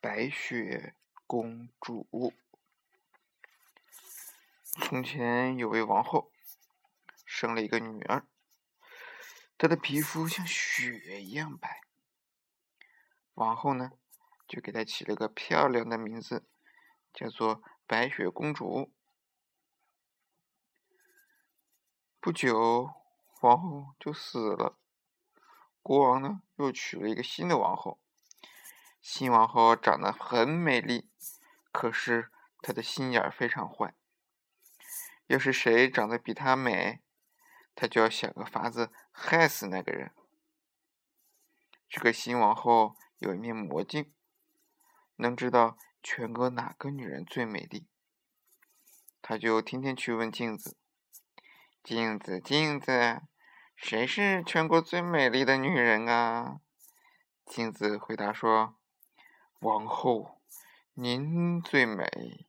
白雪公主。从前有位王后，生了一个女儿，她的皮肤像雪一样白。王后呢，就给她起了个漂亮的名字，叫做白雪公主。不久，王后就死了，国王呢，又娶了一个新的王后。新王后长得很美丽，可是她的心眼非常坏。要是谁长得比她美，她就要想个法子害死那个人。这个新王后有一面魔镜，能知道全国哪个女人最美丽。她就天天去问镜子：“镜子，镜子，谁是全国最美丽的女人啊？”镜子回答说。王后，您最美。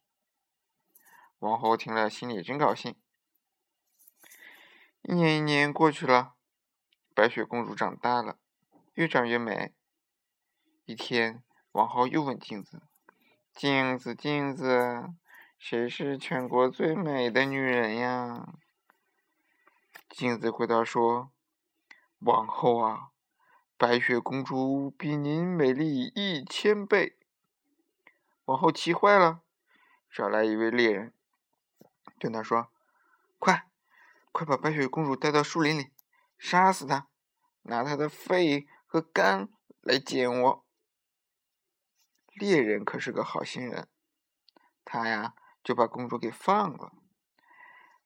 王后听了，心里真高兴。一年一年过去了，白雪公主长大了，越长越美。一天，王后又问镜子：“镜子，镜子，谁是全国最美的女人呀？”镜子回答说：“王后啊。”白雪公主比您美丽一千倍。王后气坏了，找来一位猎人，对他说：“快，快把白雪公主带到树林里，杀死她，拿她的肺和肝来见我。”猎人可是个好心人，他呀就把公主给放了，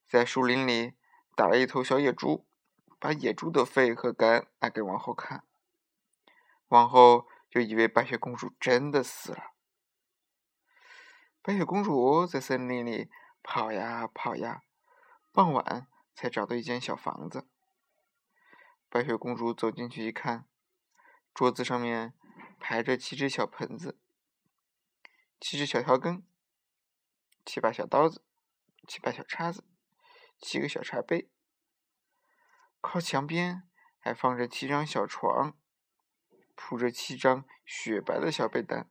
在树林里打了一头小野猪，把野猪的肺和肝拿给王后看。王后就以为白雪公主真的死了。白雪公主在森林里跑呀跑呀，傍晚才找到一间小房子。白雪公主走进去一看，桌子上面排着七只小盆子、七只小调羹、七把小刀子、七把小叉子、七个小茶杯，靠墙边还放着七张小床。铺着七张雪白的小被单，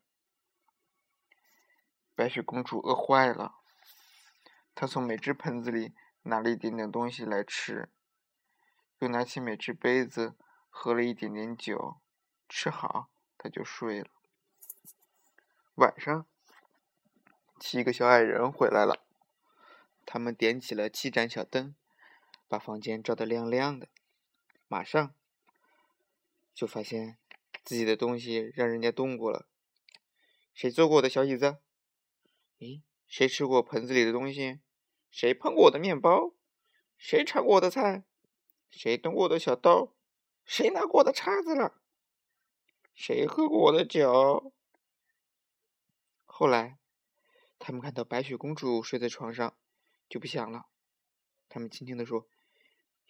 白雪公主饿坏了。她从每只盆子里拿了一点点东西来吃，又拿起每只杯子喝了一点点酒，吃好，她就睡了。晚上，七个小矮人回来了，他们点起了七盏小灯，把房间照得亮亮的。马上，就发现。自己的东西让人家动过了，谁坐过我的小椅子？咦，谁吃过盆子里的东西？谁碰过我的面包？谁尝过我的菜？谁动过我的小刀？谁拿过我的叉子了？谁喝过我的酒？后来，他们看到白雪公主睡在床上，就不想了。他们轻轻地说：“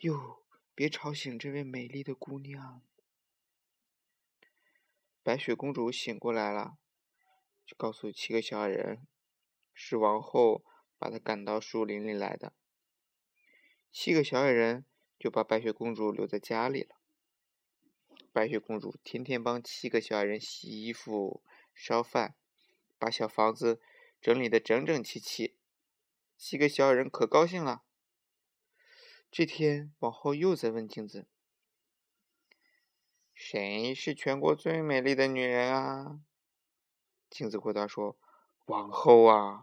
哟，别吵醒这位美丽的姑娘。”白雪公主醒过来了，就告诉七个小矮人，是王后把她赶到树林里来的。七个小矮人就把白雪公主留在家里了。白雪公主天天帮七个小矮人洗衣服、烧饭，把小房子整理的整整齐齐。七个小矮人可高兴了。这天，王后又在问镜子。谁是全国最美丽的女人啊？镜子回答说：“王后啊，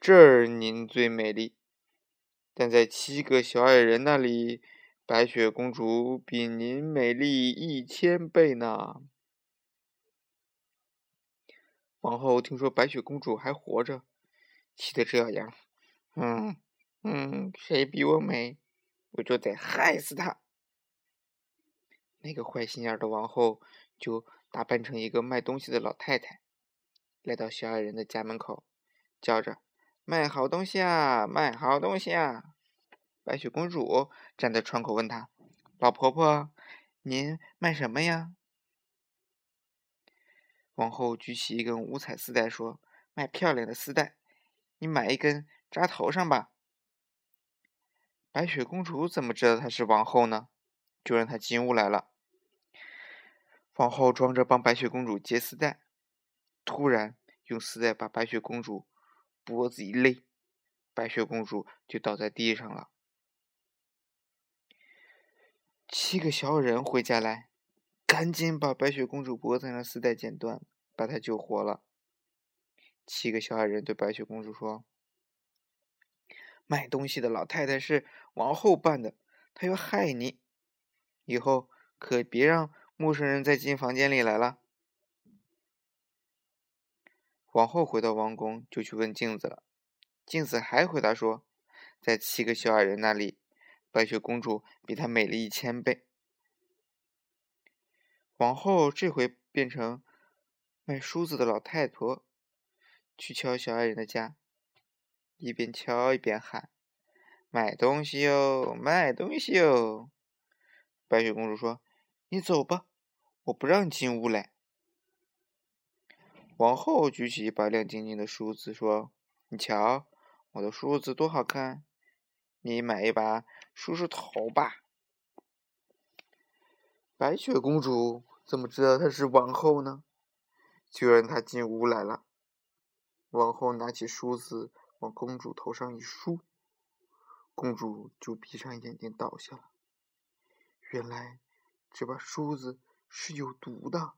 这儿您最美丽，但在七个小矮人那里，白雪公主比您美丽一千倍呢。”王后听说白雪公主还活着，气得这样，嗯嗯，谁比我美，我就得害死她。那个坏心眼的王后就打扮成一个卖东西的老太太，来到小矮人的家门口，叫着：“卖好东西啊，卖好东西啊！”白雪公主站在窗口问她：“老婆婆，您卖什么呀？”王后举起一根五彩丝带说：“卖漂亮的丝带，你买一根扎头上吧。”白雪公主怎么知道她是王后呢？就让她进屋来了。皇后装着帮白雪公主结丝带，突然用丝带把白雪公主脖子一勒，白雪公主就倒在地上了。七个小矮人回家来，赶紧把白雪公主脖子上的丝带剪断，把她救活了。七个小矮人对白雪公主说：“卖东西的老太太是王后扮的，她要害你，以后可别让陌生人再进房间里来了。”王后回到王宫，就去问镜子了。镜子还回答说：“在七个小矮人那里，白雪公主比她美了一千倍。”王后这回变成卖梳子的老太婆。去敲小矮人的家，一边敲一边喊：“卖东西哟，卖东西哟！”白雪公主说：“你走吧，我不让你进屋来。”王后举起一把亮晶晶的梳子，说：“你瞧，我的梳子多好看，你买一把梳梳头吧。”白雪公主怎么知道她是王后呢？就让她进屋来了。王后拿起梳子往公主头上一梳，公主就闭上眼睛倒下了。原来这把梳子是有毒的。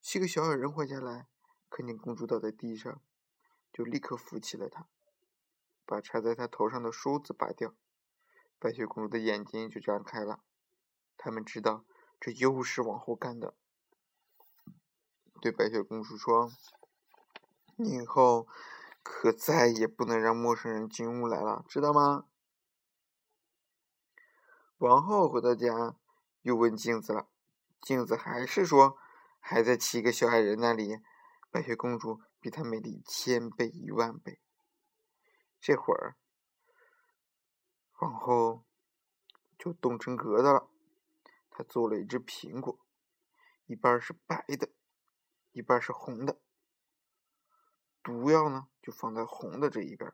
七个小矮人回家来，看见公主倒在地上，就立刻扶起了她，把插在她头上的梳子拔掉。白雪公主的眼睛就张开了，他们知道这又是王后干的，对白雪公主说。你以后可再也不能让陌生人进屋来了，知道吗？王后回到家，又问镜子了。镜子还是说，还在七个小矮人那里。白雪公主比她美丽千倍一万倍。这会儿，王后就冻成疙瘩了。她做了一只苹果，一半是白的，一半是红的。毒药呢，就放在红的这一边。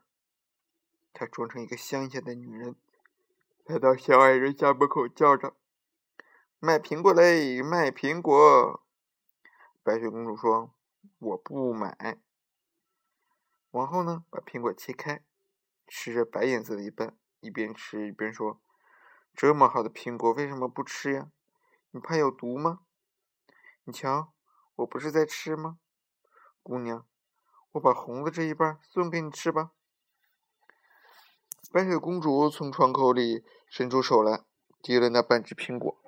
她装成一个乡下的女人，来到小矮人家门口，叫着：“卖苹果嘞，卖苹果！”白雪公主说：“我不买。”王后呢，把苹果切开，吃着白颜色的一半，一边吃一边说：“这么好的苹果，为什么不吃呀？你怕有毒吗？你瞧，我不是在吃吗，姑娘？”我把红的这一半送给你吃吧。白雪公主从窗口里伸出手来，接了那半只苹果，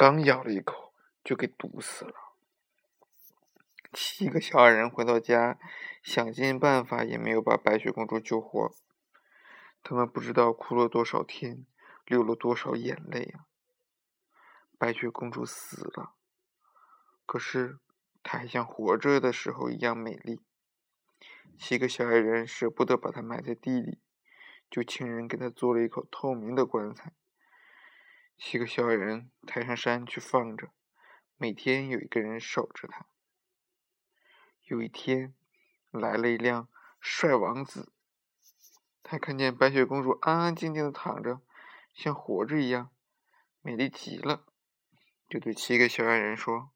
刚咬了一口，就给毒死了。七个小矮人回到家，想尽办法也没有把白雪公主救活。他们不知道哭了多少天，流了多少眼泪啊！白雪公主死了，可是她还像活着的时候一样美丽。七个小矮人舍不得把它埋在地里，就请人给她做了一口透明的棺材。七个小矮人抬上山去放着，每天有一个人守着他。有一天，来了一辆帅王子，他看见白雪公主安安静静的躺着，像活着一样，美丽极了，就对七个小矮人说：“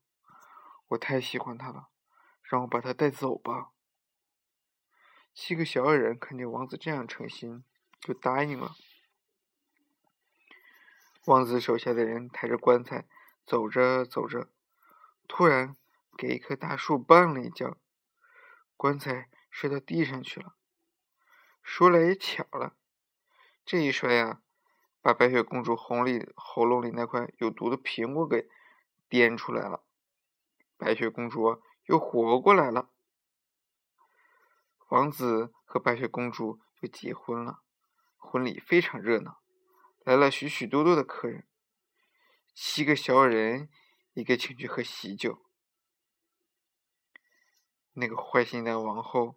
我太喜欢她了，让我把她带走吧。”七个小矮人看见王子这样诚心，就答应了。王子手下的人抬着棺材走着走着，突然给一棵大树绊了一跤，棺材摔到地上去了。说来也巧了，这一摔呀，把白雪公主喉里喉咙里那块有毒的苹果给颠出来了，白雪公主又活过来了。王子和白雪公主就结婚了，婚礼非常热闹，来了许许多多的客人。七个小矮人也给请去喝喜酒。那个坏心的王后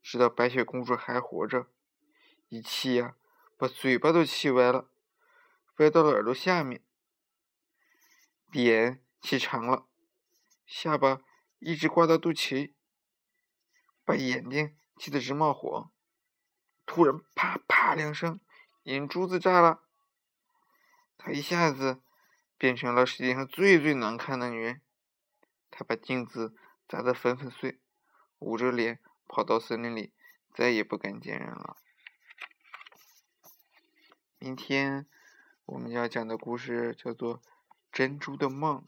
知道白雪公主还活着，一气呀，把嘴巴都气歪了，歪到了耳朵下面，脸气长了，下巴一直挂到肚脐，把眼睛。气得直冒火，突然啪啪两声，眼珠子炸了。她一下子变成了世界上最最难看的女人。她把镜子砸得粉粉碎，捂着脸跑到森林里，再也不敢见人了。明天我们要讲的故事叫做《珍珠的梦》。